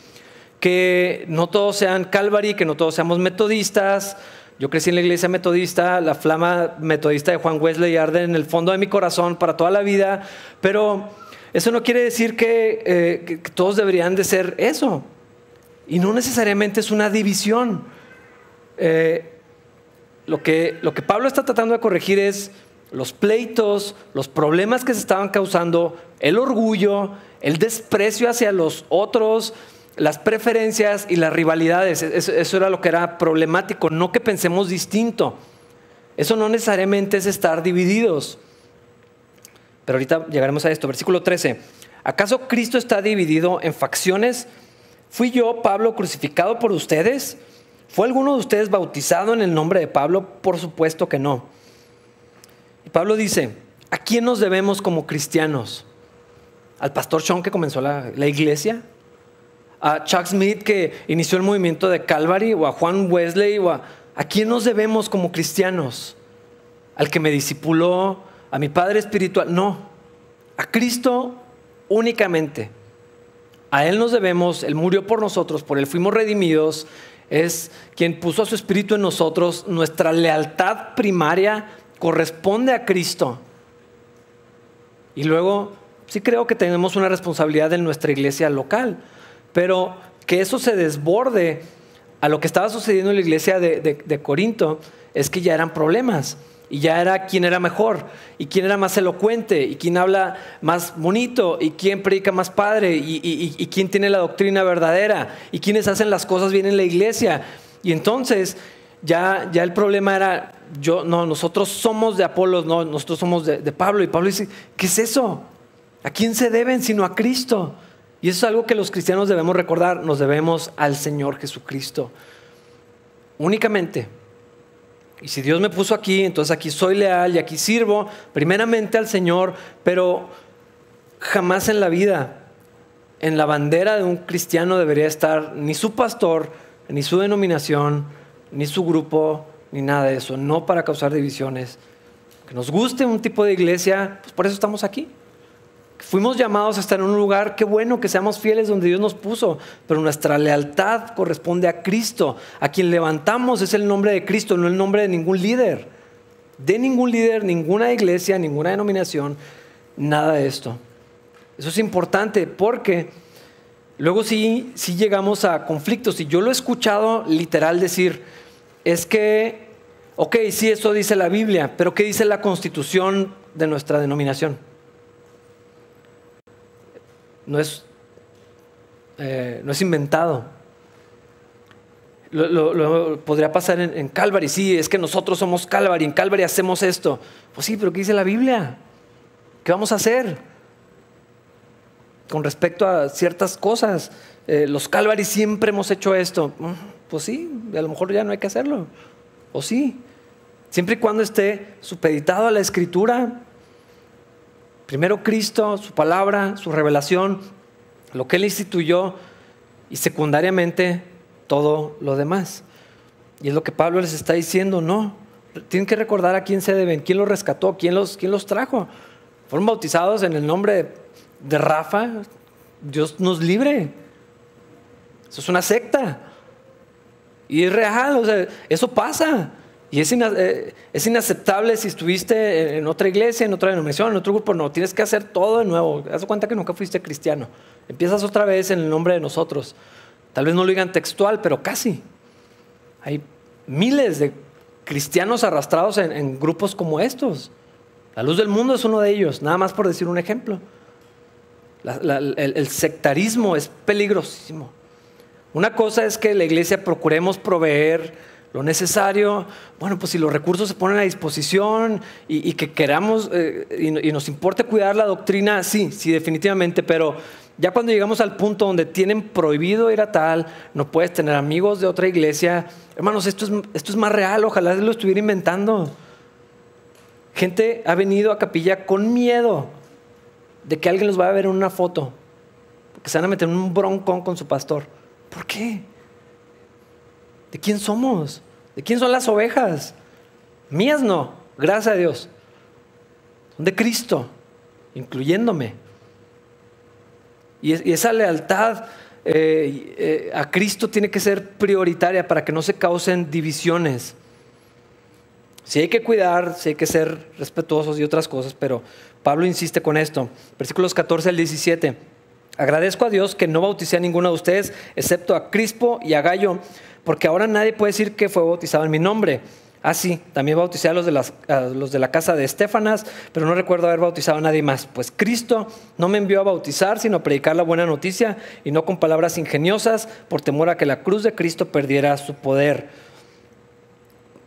que no todos sean Calvary, que no todos seamos metodistas. Yo crecí en la iglesia metodista, la flama metodista de Juan Wesley arde en el fondo de mi corazón para toda la vida, pero eso no quiere decir que, eh, todos deberían de ser eso. Y no necesariamente es una división. Eh, lo, que, lo que Pablo está tratando de corregir es los pleitos, los problemas que se estaban causando, el orgullo, el desprecio hacia los otros, las preferencias y las rivalidades. Eso, era lo que era problemático, no que pensemos distinto. Eso no necesariamente es estar divididos. Pero ahorita llegaremos a esto. Versículo 13. ¿Acaso Cristo está dividido en facciones? ¿Fui yo, Pablo, crucificado por ustedes? ¿Fue alguno de ustedes bautizado en el nombre de Pablo? Por supuesto que no. Y Pablo dice, ¿a quién nos debemos como cristianos? ¿Al pastor Sean que comenzó la, la iglesia? a Chuck Smith que inició el movimiento de Calvary o a Juan Wesley o a, ¿a quién nos debemos como cristianos? ¿Al que me discipuló? ¿A mi padre espiritual? No, a Cristo únicamente. A Él nos debemos, Él murió por nosotros, por Él fuimos redimidos, es quien puso a su espíritu en nosotros, nuestra lealtad primaria corresponde a Cristo. Y luego, sí creo que tenemos una responsabilidad en nuestra iglesia local. Pero que eso se desborde a lo que estaba sucediendo en la iglesia de, Corinto es que ya eran problemas y ya era quién era mejor y quién era más elocuente y quién habla más bonito y quién predica más padre y, y, quién tiene la doctrina verdadera y quiénes hacen las cosas bien en la iglesia. Y entonces ya, ya el problema era, yo, no, nosotros somos de Apolos, no, nosotros somos de, de Pablo. Y Pablo dice, ¿qué es eso? ¿A quién se deben sino a Cristo? Y eso es algo que los cristianos debemos recordar, nos debemos al Señor Jesucristo. Únicamente. Y si Dios me puso aquí, entonces aquí soy leal y aquí sirvo primeramente al Señor, pero jamás en la vida, en la bandera de un cristiano debería estar ni su pastor, ni su denominación, ni su grupo, ni nada de eso, no para causar divisiones. Que nos guste un tipo de iglesia, pues por eso estamos aquí. Fuimos llamados a estar en un lugar, qué bueno que seamos fieles donde Dios nos puso, pero nuestra lealtad corresponde a Cristo. A quien levantamos es el nombre de Cristo, no el nombre de ningún líder. De ningún líder, ninguna iglesia, ninguna denominación, nada de esto. Eso es importante porque luego sí, sí llegamos a conflictos. Y yo lo he escuchado literal decir, es que, ok, sí, eso dice la Biblia, pero ¿qué dice la constitución de nuestra denominación? No es, eh, no es inventado. Lo, podría pasar en, Calvary, sí, es que nosotros somos Calvary, en Calvary hacemos esto. Pues sí, pero ¿qué dice la Biblia? ¿Qué vamos a hacer? Con respecto a ciertas cosas, eh, los Calvary siempre hemos hecho esto. Mm, pues sí, a lo mejor ya no hay que hacerlo. O sí, siempre y cuando esté supeditado a la Escritura, Primero Cristo, su palabra, su revelación, lo que Él instituyó y secundariamente todo lo demás. Y es lo que Pablo les está diciendo, no, tienen que recordar a quién se deben, quién los rescató, quién los, quién los trajo. Fueron bautizados en el nombre de Rafa, Dios nos libre. Eso es una secta. Y es real, o sea, eso pasa. Y eh, es, inaceptable si estuviste en otra iglesia, en otra denominación, en otro grupo. No, tienes que hacer todo de nuevo. Haz cuenta que nunca fuiste cristiano. Empiezas otra vez en el nombre de nosotros. Tal vez no lo digan textual, pero casi. Hay miles de cristianos arrastrados en, grupos como estos. La luz del mundo es uno de ellos, nada más por decir un ejemplo. el sectarismo es peligrosísimo. Una cosa es que la iglesia procuremos proveer lo necesario, bueno, pues si los recursos se ponen a disposición y, que queramos eh, y, nos importe cuidar la doctrina, sí, sí, definitivamente, pero ya cuando llegamos al punto donde tienen prohibido ir a tal, no puedes tener amigos de otra iglesia, hermanos, esto es, esto es más real, ojalá lo estuviera inventando. Gente ha venido a capilla con miedo de que alguien los vaya a ver en una foto, porque se van a meter en un broncón con su pastor. ¿Por qué? ¿De quién somos? ¿De quién son las ovejas? Mías no, gracias a Dios. Son de Cristo, incluyéndome. Y, esa lealtad eh, eh, a Cristo tiene que ser prioritaria para que no se causen divisiones. Sí hay que cuidar, sí hay que ser respetuosos y otras cosas, pero Pablo insiste con esto. Versículos 14 al 17. Agradezco a Dios que no bauticé a ninguno de ustedes, excepto a Crispo y a Gallo, porque ahora nadie puede decir que fue bautizado en mi nombre. Ah, sí, también bauticé a los, de la casa de Estefanas, pero no recuerdo haber bautizado a nadie más. Pues Cristo no me envió a bautizar, sino a predicar la buena noticia y no con palabras ingeniosas, por temor a que la cruz de Cristo perdiera su poder.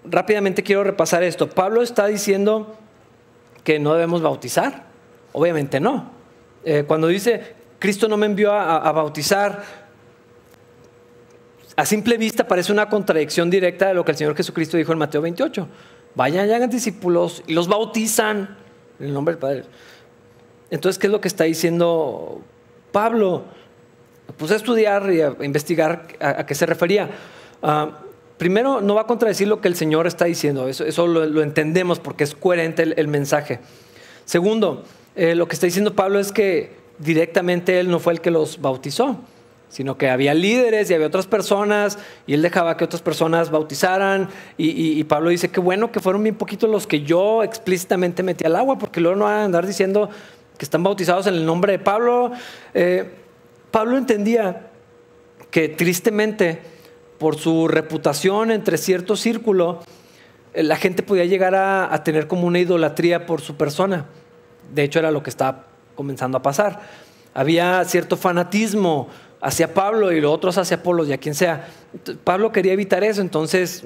Rápidamente quiero repasar esto. Pablo está diciendo que no debemos bautizar. Obviamente no. Eh, cuando dice, Cristo no me envió a bautizar, a simple vista parece una contradicción directa de lo que el Señor Jesucristo dijo en Mateo 28. Vayan y hagan discípulos y los bautizan en el nombre del Padre. Entonces, ¿qué es lo que está diciendo Pablo? Puse a estudiar y a investigar a, qué se refería. Ah, primero, no va a contradecir lo que el Señor está diciendo, eso, lo, entendemos porque es coherente el, mensaje. Segundo, eh, lo que está diciendo Pablo es que directamente Él no fue el que los bautizó sino que había líderes y había otras personas y él dejaba que otras personas bautizaran y, Pablo dice que bueno que fueron bien poquitos los que yo explícitamente metí al agua porque luego no van a andar diciendo que están bautizados en el nombre de Pablo. Eh, Pablo entendía que tristemente por su reputación entre cierto círculo eh, la gente podía llegar a, a tener como una idolatría por su persona. De hecho era lo que estaba comenzando a pasar. Había cierto fanatismo hacia Pablo y otros hacia Apolo y a quien sea. Pablo quería evitar eso, entonces,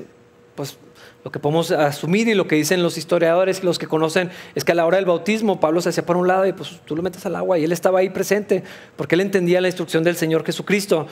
pues lo que podemos asumir y lo que dicen los historiadores los que conocen es que a la hora del bautismo Pablo se hacía por un lado y pues tú lo metes al agua y él estaba ahí presente porque él entendía la instrucción del Señor Jesucristo.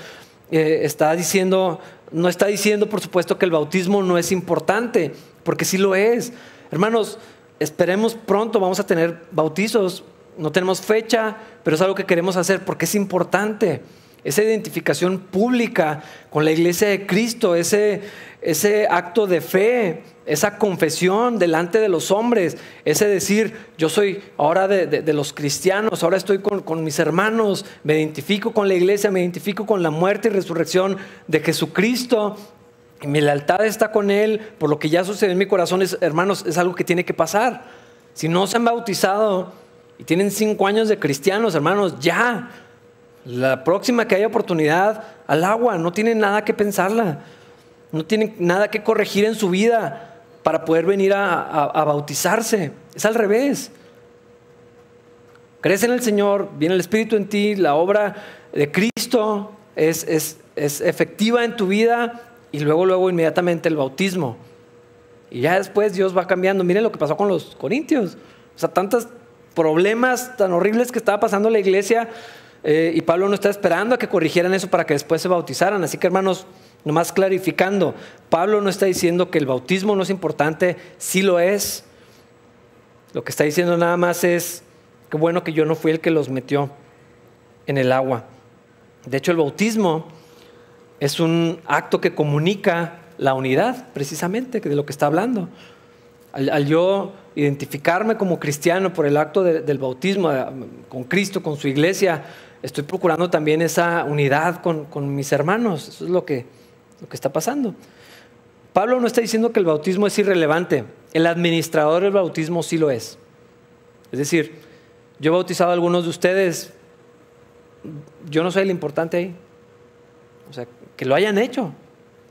Eh, está diciendo, no está diciendo por supuesto que el bautismo no es importante, porque sí lo es. Hermanos, esperemos pronto, vamos a tener bautizos, no tenemos fecha, pero es algo que queremos hacer porque es importante esa identificación pública con la iglesia de Cristo, ese, ese acto de fe, esa confesión delante de los hombres, ese decir, yo soy ahora de, los cristianos, ahora estoy con, con, mis hermanos, me identifico con la iglesia, me identifico con la muerte y resurrección de Jesucristo, y mi lealtad está con Él, por lo que ya sucede en mi corazón, es, hermanos, es algo que tiene que pasar. Si no se han bautizado y tienen cinco años de cristianos, hermanos, ya la próxima que haya oportunidad, al agua, no tienen nada que pensarla, no tienen nada que corregir en su vida para poder venir a, bautizarse. Es al revés. Crees en el Señor, viene el Espíritu en ti, la obra de Cristo es, es, efectiva en tu vida y luego, luego inmediatamente el bautismo. Y ya después Dios va cambiando. Miren lo que pasó con los corintios. O sea, tantos problemas tan horribles que estaba pasando la iglesia eh, y Pablo no está esperando a que corrigieran eso para que después se bautizaran. Así que hermanos, nomás clarificando, Pablo no está diciendo que el bautismo no es importante, sí lo es. Lo que está diciendo nada más es que bueno que yo no fui el que los metió en el agua. De hecho, el bautismo es un acto que comunica la unidad, precisamente, de lo que está hablando. Al, yo identificarme como cristiano por el acto del bautismo, eh, con Cristo, con su iglesia, estoy procurando también esa unidad con, mis hermanos. Eso es lo que, lo que está pasando. Pablo no está diciendo que el bautismo es irrelevante. El administrador del bautismo sí lo es. Es decir, yo he bautizado a algunos de ustedes. Yo no soy el importante ahí. O sea, que lo hayan hecho.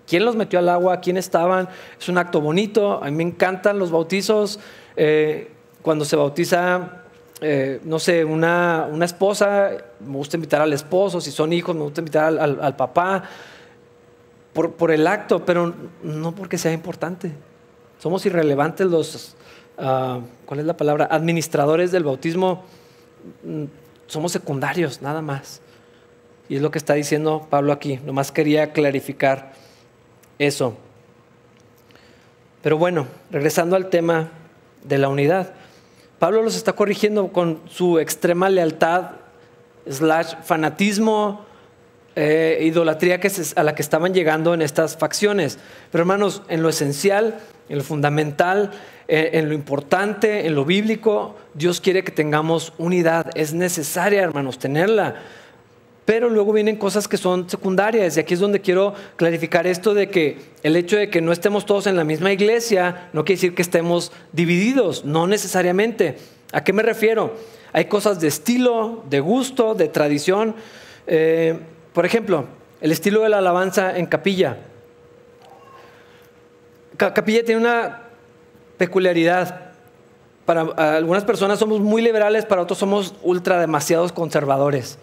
¿Quién los metió al agua? ¿Quién estaban? Es un acto bonito. A mí me encantan los bautizos. Eh, cuando se bautiza eh, no sé, una, esposa, me gusta invitar al esposo, si son hijos, me gusta invitar al, papá, por, el acto, pero no porque sea importante. Somos irrelevantes los, ah, ¿cuál es la palabra? Administradores del bautismo, mm, somos secundarios, nada más. Y es lo que está diciendo Pablo aquí, nomás quería clarificar eso. Pero bueno, regresando al tema de la unidad. Pablo los está corrigiendo con su extrema lealtad, slash fanatismo, eh, idolatría que a la que estaban llegando en estas facciones. Pero hermanos, en lo esencial, en lo fundamental, eh, en lo importante, en lo bíblico, Dios quiere que tengamos unidad. Es necesaria, hermanos, tenerla. Pero luego vienen cosas que son secundarias y aquí es donde quiero clarificar esto de que el hecho de que no estemos todos en la misma iglesia no quiere decir que estemos divididos, no necesariamente. ¿A qué me refiero? Hay cosas de estilo, de gusto, de tradición. Eh, por ejemplo, el estilo de la alabanza en capilla. Capilla tiene una peculiaridad. Para algunas personas somos muy liberales, para otros somos ultra demasiados conservadores.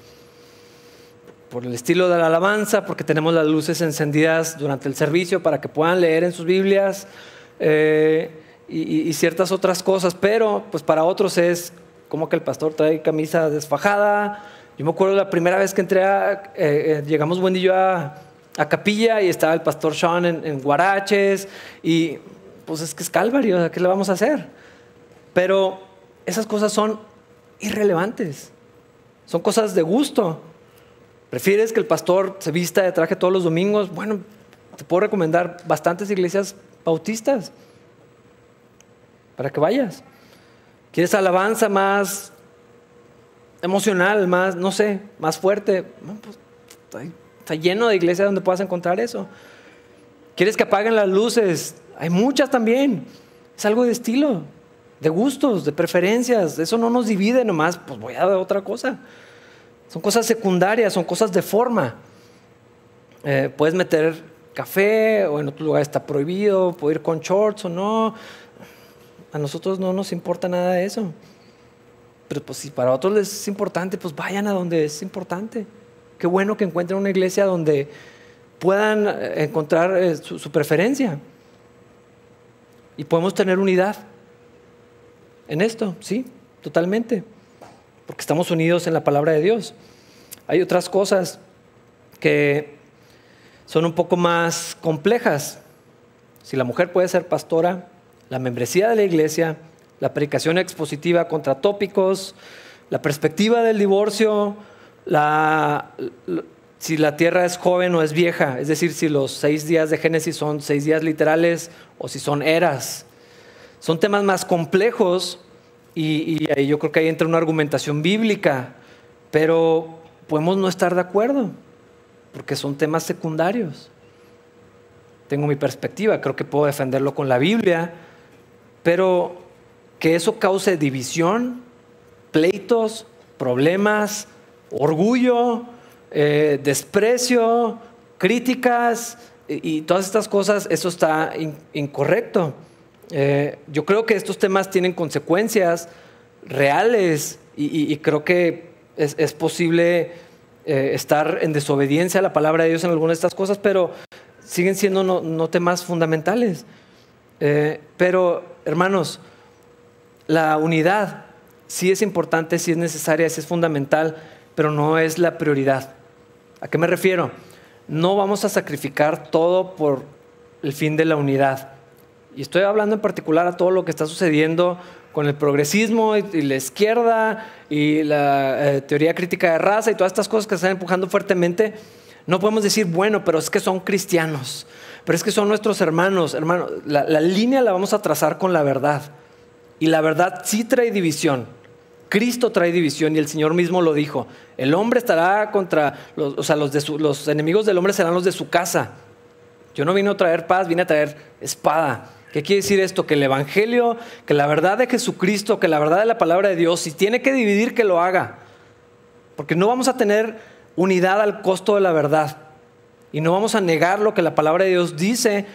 Por el estilo de la alabanza, porque tenemos las luces encendidas durante el servicio para que puedan leer en sus Biblias eh, y, ciertas otras cosas. Pero, pues para otros es como que el pastor trae camisa desfajada. Yo me acuerdo la primera vez que entré, a, eh, eh, llegamos buen a, a capilla y estaba el pastor Sean en, en guaraches y pues es que es Calvario, ¿qué le vamos a hacer? Pero esas cosas son irrelevantes, son cosas de gusto. ¿Prefieres que el pastor se vista de traje todos los domingos? Bueno, te puedo recomendar bastantes iglesias bautistas para que vayas. ¿Quieres alabanza más emocional, más, no sé, más fuerte? Pues, está lleno de iglesias donde puedas encontrar eso. ¿Quieres que apaguen las luces? Hay muchas también. Es algo de estilo, de gustos, de preferencias. Eso no nos divide nomás, pues voy a dar otra cosa. Son cosas secundarias, son cosas de forma. Eh, puedes meter café o en otro lugar está prohibido, puedo ir con shorts o no. A nosotros no nos importa nada de eso. Pero pues si para otros les es importante, pues vayan a donde es importante. Qué bueno que encuentren una iglesia donde puedan eh, encontrar eh, su preferencia. Y podemos tener unidad en esto, sí, totalmente, porque estamos unidos en la palabra de Dios. Hay otras cosas que son un poco más complejas. Si la mujer puede ser pastora, la membresía de la iglesia, la predicación expositiva contra tópicos, la perspectiva del divorcio, si la tierra es joven o es vieja, es decir, si los seis días de Génesis son seis días literales o si son eras. Son temas más complejos y, ahí yo creo que ahí entra una argumentación bíblica, pero podemos no estar de acuerdo porque son temas secundarios. Tengo mi perspectiva, creo que puedo defenderlo con la Biblia, pero que eso cause división, pleitos, problemas, orgullo, eh, desprecio, críticas y, todas estas cosas, eso está incorrecto. Eh, yo creo que estos temas tienen consecuencias reales y, creo que es, posible eh, estar en desobediencia a la palabra de Dios en algunas de estas cosas, pero siguen siendo no, temas fundamentales. pero, hermanos, la unidad sí es importante, sí es necesaria, sí es fundamental, pero no es la prioridad. ¿A qué me refiero? No vamos a sacrificar todo por el fin de la unidad. Y estoy hablando en particular a todo lo que está sucediendo con el progresismo y, la izquierda y la eh, teoría crítica de raza y todas estas cosas que están empujando fuertemente. No podemos decir, bueno, pero es que son cristianos, pero es que son nuestros hermanos. Hermano, la línea la vamos a trazar con la verdad. Y la verdad sí trae división. Cristo trae división y el Señor mismo lo dijo. El hombre estará contra, los, o sea, los enemigos del hombre serán los de su casa. Yo no vine a traer paz, vine a traer espada. ¿Qué quiere decir esto? Que el Evangelio, que la verdad de Jesucristo, que la verdad de la palabra de Dios, si tiene que dividir, que lo haga. Porque no vamos a tener unidad al costo de la verdad. Y no vamos a negar lo que la palabra de Dios dice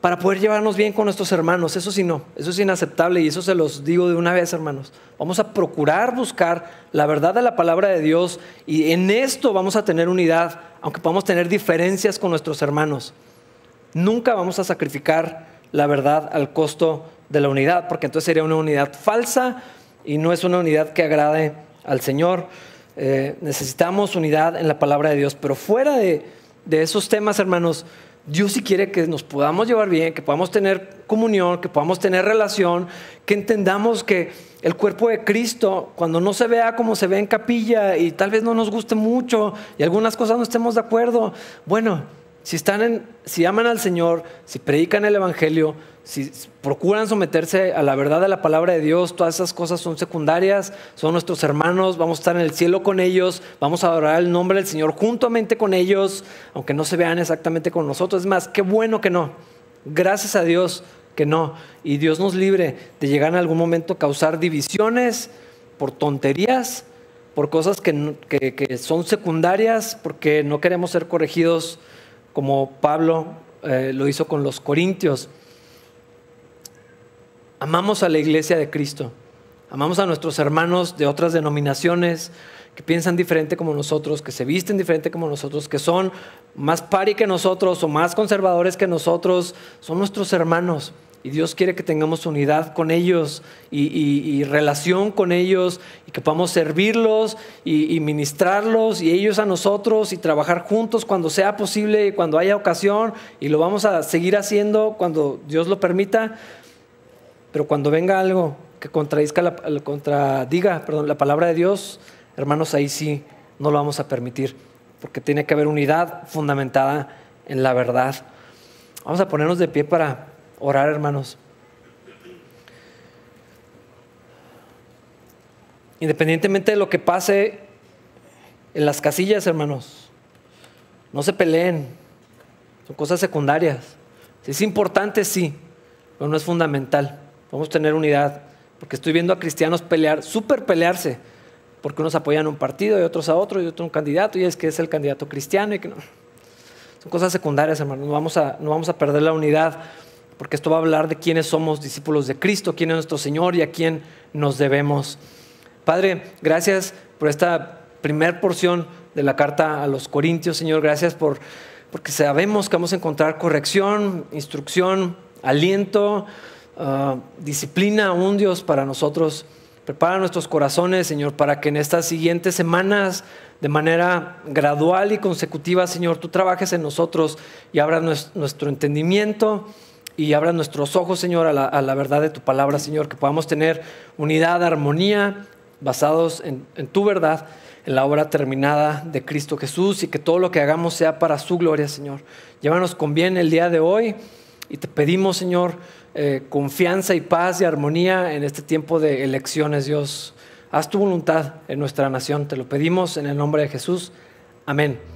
para poder llevarnos bien con nuestros hermanos. Eso sí no, eso es inaceptable y eso se los digo de una vez, hermanos. Vamos a procurar buscar la verdad de la palabra de Dios y en esto vamos a tener unidad, aunque podamos tener diferencias con nuestros hermanos. Nunca vamos a sacrificar la verdad al costo de la unidad, porque entonces sería una unidad falsa y no es una unidad que agrade al Señor. Eh, necesitamos unidad en la palabra de Dios, pero fuera de, de esos temas, hermanos, Dios sí quiere que nos podamos llevar bien, que podamos tener comunión, que podamos tener relación, que entendamos que el cuerpo de Cristo, cuando no se vea como se ve en capilla y tal vez no nos guste mucho y algunas cosas no estemos de acuerdo, bueno, Si están en, si aman al Señor, si predican el Evangelio, si procuran someterse a la verdad de la palabra de Dios, todas esas cosas son secundarias, son nuestros hermanos, vamos a estar en el cielo con ellos, vamos a adorar el nombre del Señor juntamente con ellos, aunque no se vean exactamente con nosotros. Es más, qué bueno que no. Gracias a Dios que no. Y Dios nos libre de llegar en algún momento a causar divisiones por tonterías, por cosas que, son secundarias, porque no queremos ser corregidos como Pablo eh, lo hizo con los corintios. Amamos a la iglesia de Cristo, amamos a nuestros hermanos de otras denominaciones que piensan diferente como nosotros, que se visten diferente como nosotros, que son más pari que nosotros o más conservadores que nosotros, son nuestros hermanos. Y Dios quiere que tengamos unidad con ellos y, relación con ellos y que podamos servirlos y, ministrarlos y ellos a nosotros y trabajar juntos cuando sea posible y cuando haya ocasión y lo vamos a seguir haciendo cuando Dios lo permita. Pero cuando venga algo que contradiga la, contradiga la palabra de Dios, hermanos, ahí sí no lo vamos a permitir porque tiene que haber unidad fundamentada en la verdad. Vamos a ponernos de pie para orar, hermanos. Independientemente de lo que pase en las casillas, hermanos, no se peleen. Son cosas secundarias. Es importante, sí, pero no es fundamental. Vamos a tener unidad. Porque estoy viendo a cristianos pelear, súper pelearse, porque unos apoyan un partido y otros a otro y otro un candidato, y es que es el candidato cristiano y que no. Son cosas secundarias, hermanos. No vamos a, no vamos a perder la unidad porque esto va a hablar de quiénes somos discípulos de Cristo, quién es nuestro Señor y a quién nos debemos. Padre, gracias por esta primer porción de la carta a los Corintios, Señor, gracias por porque sabemos que vamos a encontrar corrección, instrucción, aliento, ah, disciplina, un Dios para nosotros. Prepara nuestros corazones, Señor, para que en estas siguientes semanas, de manera gradual y consecutiva, Señor, tú trabajes en nosotros y abras nuestro entendimiento y abra nuestros ojos, Señor, a la, verdad de tu palabra, Señor, que podamos tener unidad, armonía, basados en, tu verdad, en la obra terminada de Cristo Jesús y que todo lo que hagamos sea para su gloria, Señor. Llévanos con bien el día de hoy y te pedimos, Señor, eh, confianza y paz y armonía en este tiempo de elecciones, Dios. Haz tu voluntad en nuestra nación, te lo pedimos en el nombre de Jesús. Amén.